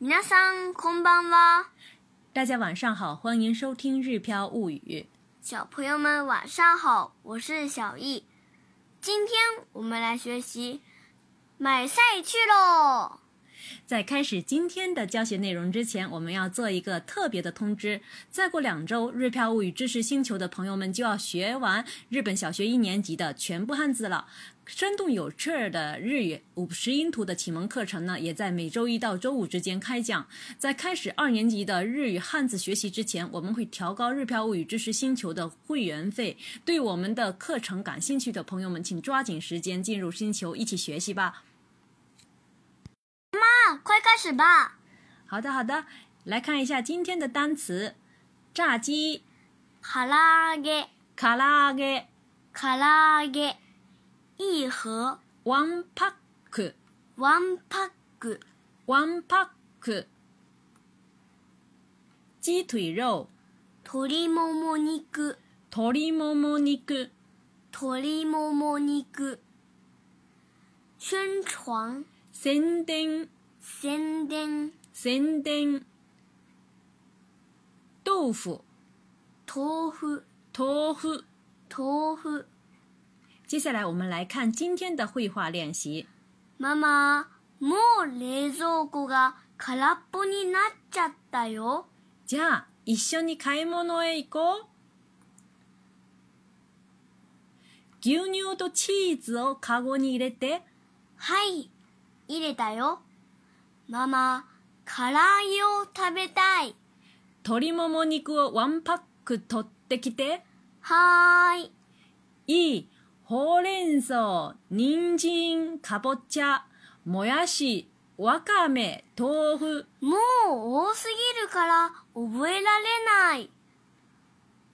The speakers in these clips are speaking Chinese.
晚上好，大家晚上好，欢迎收听《日飘物语》。小朋友们晚上好，我是小易，今天我们来学习买菜去喽。在开始今天的教学内容之前，我们要做一个特别的通知。再过两周，日票物语知识星球的朋友们就要学完日本小学一年级的全部汉字了。生动有趣的日语五十音图的启蒙课程呢，也在每周一到周五之间开讲。在开始二年级的日语汉字学习之前，我们会调高日票物语知识星球的会员费。对我们的课程感兴趣的朋友们，请抓紧时间进入星球一起学习吧。快开始吧。好的，好的，来看一下今天的单词：炸鸡、卡拉给、卡拉给、卡拉给、一盒、one pack、one pack、one pack、鸡腿肉、鶏もも肉、鶏もも肉、鶏もも肉、宣传、宣伝。宣伝宣伝豆腐豆腐豆腐豆腐接下来我们来看今天的绘画练习。ママ、もう冷蔵庫が空っぽになっちゃったよ。じゃあ、一緒に買い物へ行こう。牛乳とチーズをカゴに入れて。はい、入れたよ。ママ、唐揚げを食べたい。鶏もも肉をワンパック取ってきて。はーい。いい。ほうれん草、人参、かぼちゃ、もやし、わかめ、豆腐。もう多すぎるから覚えられない。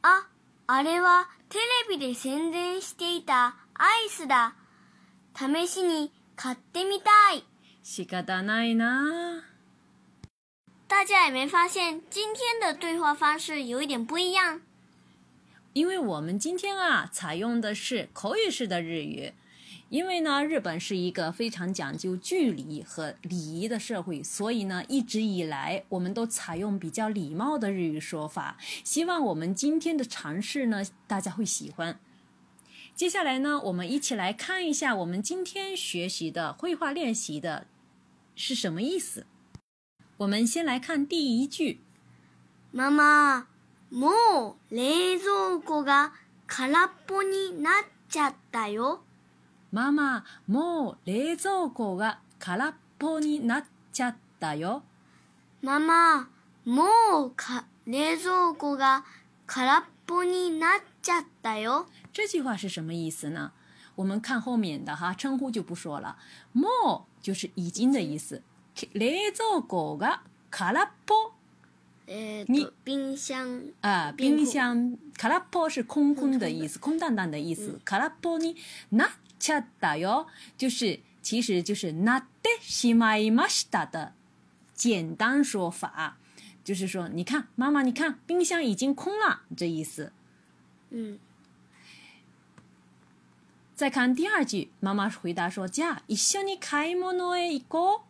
あ、あれはテレビで宣伝していたアイスだ。試しに買ってみたい。大家也没发现今天的对话方式有一点不一样，因为我们今天啊采用的是口语式的日语，因为呢日本是一个非常讲究距离和礼仪的社会，所以呢一直以来我们都采用比较礼貌的日语说法。希望我们今天的尝试呢大家会喜欢。接下来呢我们一起来看一下我们今天学习的绘画练习的。是什么意思？我们先来看第一句。妈妈，もう冷蔵庫が空っぽになっちゃったよ。妈妈，もう冷蔵庫が空っぽになっちゃったよ。妈妈，もう冷蔵庫が空っぽになっちゃったよ。这句话是什么意思呢？我们看后面的哈，称呼就不说了。more 就是已经的意思。lezo ga k o 呃，你冰箱啊，冰箱 k a r o 是空空的意思，空荡荡的意思。k a r a i n a c o 就是其实就是 nate s h 的简单说法，就是说，你看妈妈，你看冰箱已经空了，这意思。嗯。再看第二句，妈妈回答说：“じゃ、一緒に買い物へ行こう。”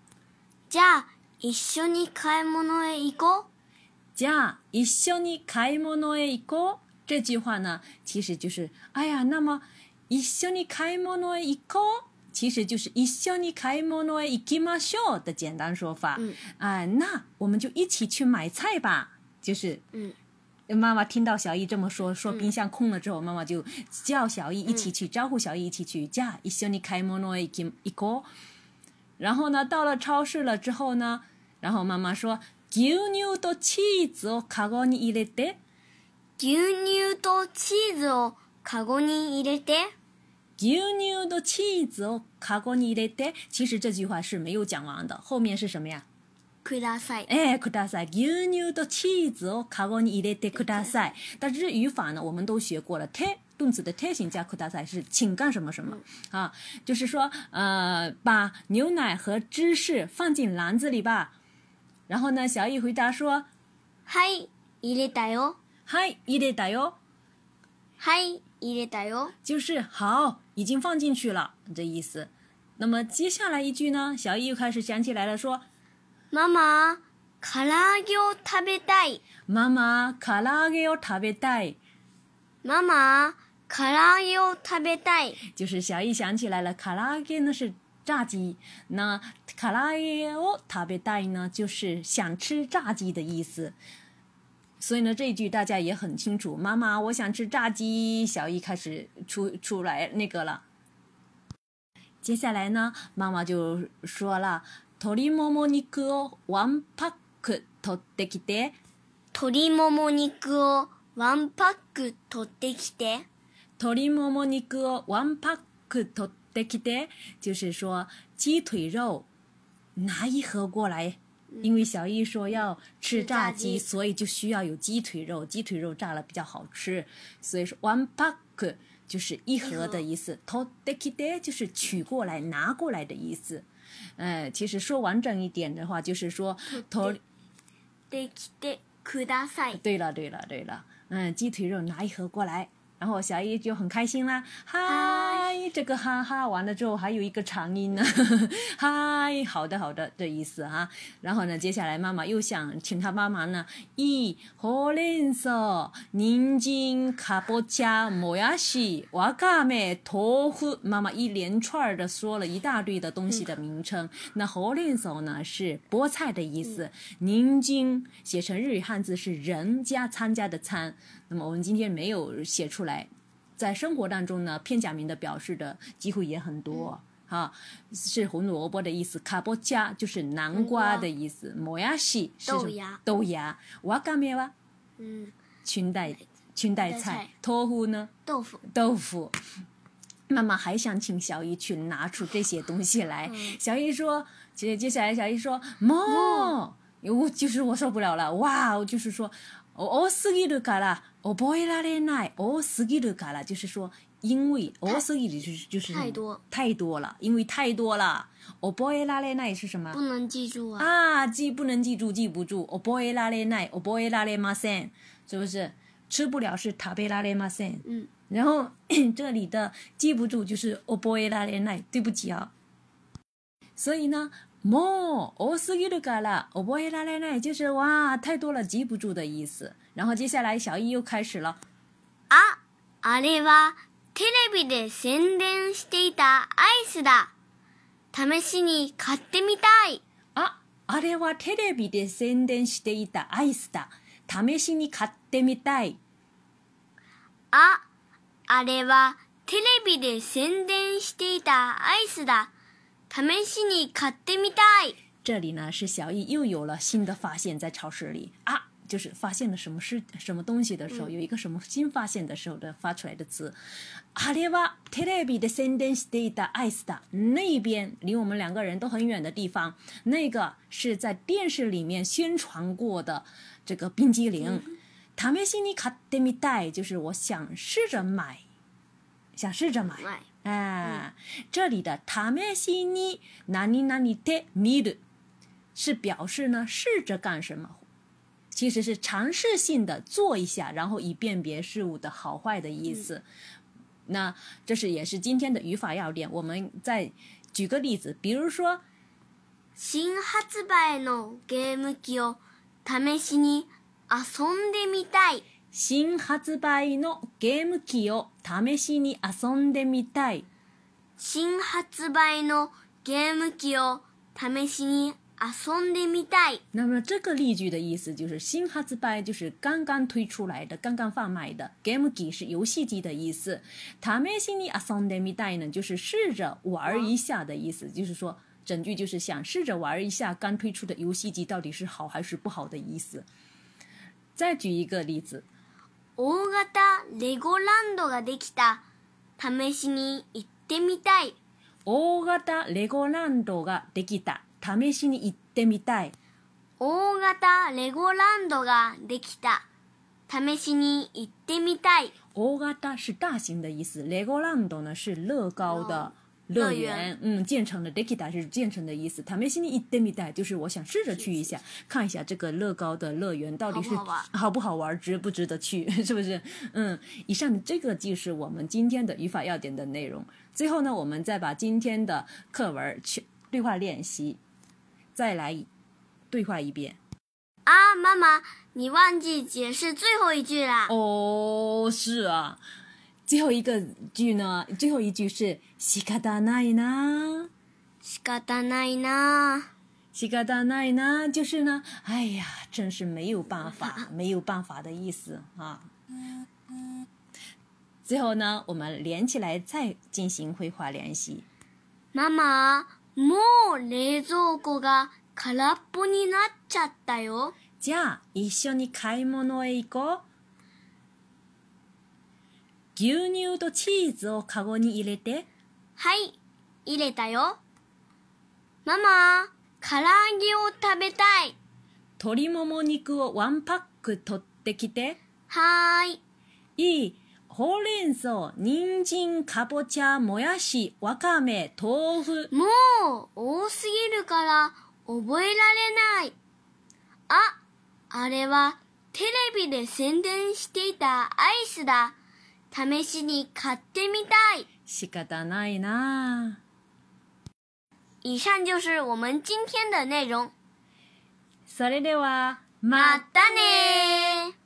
じゃ、一緒に買い物へ行こう。じゃ、一緒に買い物へ行こう。这句话呢，其实就是哎呀，那么一緒に買い物へ行こう，其实就是一緒に買い物へ行きましょう的简单说法。嗯。啊，那我们就一起去买菜吧，就是。嗯。妈妈听到小易这么说，说冰箱空了之后，妈妈就叫小易一起去招呼小易一起去，じ一緒に買い物に一一個。然后呢，到了超市了之后呢，然后妈妈说，牛乳とチーズをかごに入れで。牛乳とチーズをかごに入れて。牛乳とチーズをかごに入れて。其实这句话是没有讲完的，后面是什么呀？ください。哎，ください。牛牛的チーズをカゴに入れてください。但是语法呢，我们都学过了。て动词的て形加ください是请干什么什么啊？就是说，呃，把牛奶和芝士放进篮子里吧。然后呢，小易回答说，はい、入れたよ。はい、入れたよ。はい、入れたよ。就是好，已经放进去了这意思。那么接下来一句呢，小易又开始想起来了，说。妈妈，卡拉给我吃。妈妈，卡拉给我吃。妈妈，卡拉给我吃。就是小易想起来了，卡拉给那是炸鸡。那卡拉给我吃，大意呢就是想吃炸鸡的意思。所以呢，这一句大家也很清楚。妈妈，我想吃炸鸡。小易开始出出来那个了。接下来呢，妈妈就说了。鶏もも肉をワンパック取ってきて。鶏もも肉をワンパック取ってきて。鶏もも肉をワンパック取ってきて，就是说鸡腿肉拿一盒过来。因为小易说要吃炸鸡，所以就需要有鸡腿肉，鸡腿肉炸了比较好吃。所以说 one pack 就是一盒的意思，取ってきて就是取过来、拿过来的意思。嗯，其实说完整一点的话，就是说，托。对了对了对了，嗯，鸡腿肉拿一盒过来，然后小姨就很开心啦，哈。这个哈哈完了之后还有一个长音呢，嗨，好的好的的意思啊。然后呢，接下来妈妈又想请他帮忙呢。咦，ホレン宁静卡波恰、莫ャ、西、瓦嘎ワ托夫，妈妈一连串的说了一大堆的东西的名称。那ホレン呢是菠菜的意思，人参写成日语汉字是人家参加的餐。那么我们今天没有写出来。在生活当中呢，片假名的表示的机会也很多啊。是胡萝卜的意思，卡波チ就是南瓜的意思，モヤ是豆芽，豆芽。ワガ咩哇，嗯，裙带裙带菜，豆腐呢？豆腐豆腐。妈妈还想请小姨去拿出这些东西来，小姨说接接下来小姨说，妈，我就是我受不了了，哇，我就是说，我我死都卡了。覚 b o y ない多すぎるから，就是说，因为すぎ几就是就是太多太多了，因为太多了。哦，boy 拉列奈是什么？不能记住啊！啊，记不能记住，记不住。哦，boy 拉列奈，哦，boy 拉列马森，是不是？吃不了是塔贝拉列马森。嗯，然后 这里的记不住就是哦，boy 拉列奈，对不起啊。所以呢，more 哦，十几都卡了，哦，boy 拉列奈就是哇，太多了，记不住的意思。然后接下来小易又开始了。あ、あれはテレビで宣伝していたアイスだ。試しに買ってみたい。あ、あれはテレビで宣伝していたアイスだ。試しに買ってみたい。あ、あれはテレビで宣伝していたアイスだ。試しに買ってみたい。这里呢是小易又有了新的发现，在超市里啊。就是发现了什么是什么东西的时候，有一个什么新发现的时候的发出来的词。哈列瓦特列比的森登斯蒂的艾斯达，那边离我们两个人都很远的地方，那个是在电视里面宣传过的这个冰激凌。他们心里卡德米带，就是我想试着买，想试着买。哎，这里的他们心里拿里拿里特米的，是表示呢试着干什么。其实是尝试性的做一下，然后以辨别事物的好坏的意思。那这是也是今天的语法要点。我们再举个例子，比如说，新発売のゲーム機を試しに遊んでみたい。新発売のゲーム機を試しに遊んでみたい。新発売のゲーム機を試しに。那么这个例句的意思就是新哈兹拜就是刚刚推出来的、刚刚贩卖的。Game 机是游戏机的意思。他们心里啊，送的米袋呢，就是试着玩一下的意思。就是说，整句就是想试着玩一下刚推出的游戏机到底是好还是不好的意思。再举一个例子：大型的雷高兰度的，他没去呢，去的米袋。大型的雷高兰度的，他没去呢，去的米試しに行ってみたい。大型レゴランドができた。試しに行ってみたい。大型是大型的意思，レゴランド呢是乐高的乐园，嗯，建成的できた是建成的意思。尝试に行ってみたい就是我想试着去一下，看一下这个乐高的乐园到底是好不好玩，值不值得去，是不是？嗯，以上这个就是我们今天的语法要点的内容。最后呢，我们再把今天的课文去对话练习。再来对话一遍啊，妈妈，你忘记解释最后一句啦？哦，是啊，最后一个句呢，最后一句是“仕可大奈呢”，“仕可大奈呢”，“仕可大奈呢”就是呢，哎呀，真是没有办法，没有办法的意思啊。最后呢，我们连起来再进行绘画练习，妈妈。もう冷蔵庫が空っぽになっちゃったよ。じゃあ、一緒に買い物へ行こう。牛乳とチーズをカゴに入れて。はい、入れたよ。ママ、唐揚げを食べたい。鶏もも肉をワンパック取ってきて。はーい。いい。ほうれん草、人参、かぼちゃ、もやし、わかめ、豆腐。もう、多すぎるから、覚えられない。あ、あれは、テレビで宣伝していたアイスだ。試しに買ってみたい。仕方ないな以上就是我们今天的内容。それでは、またね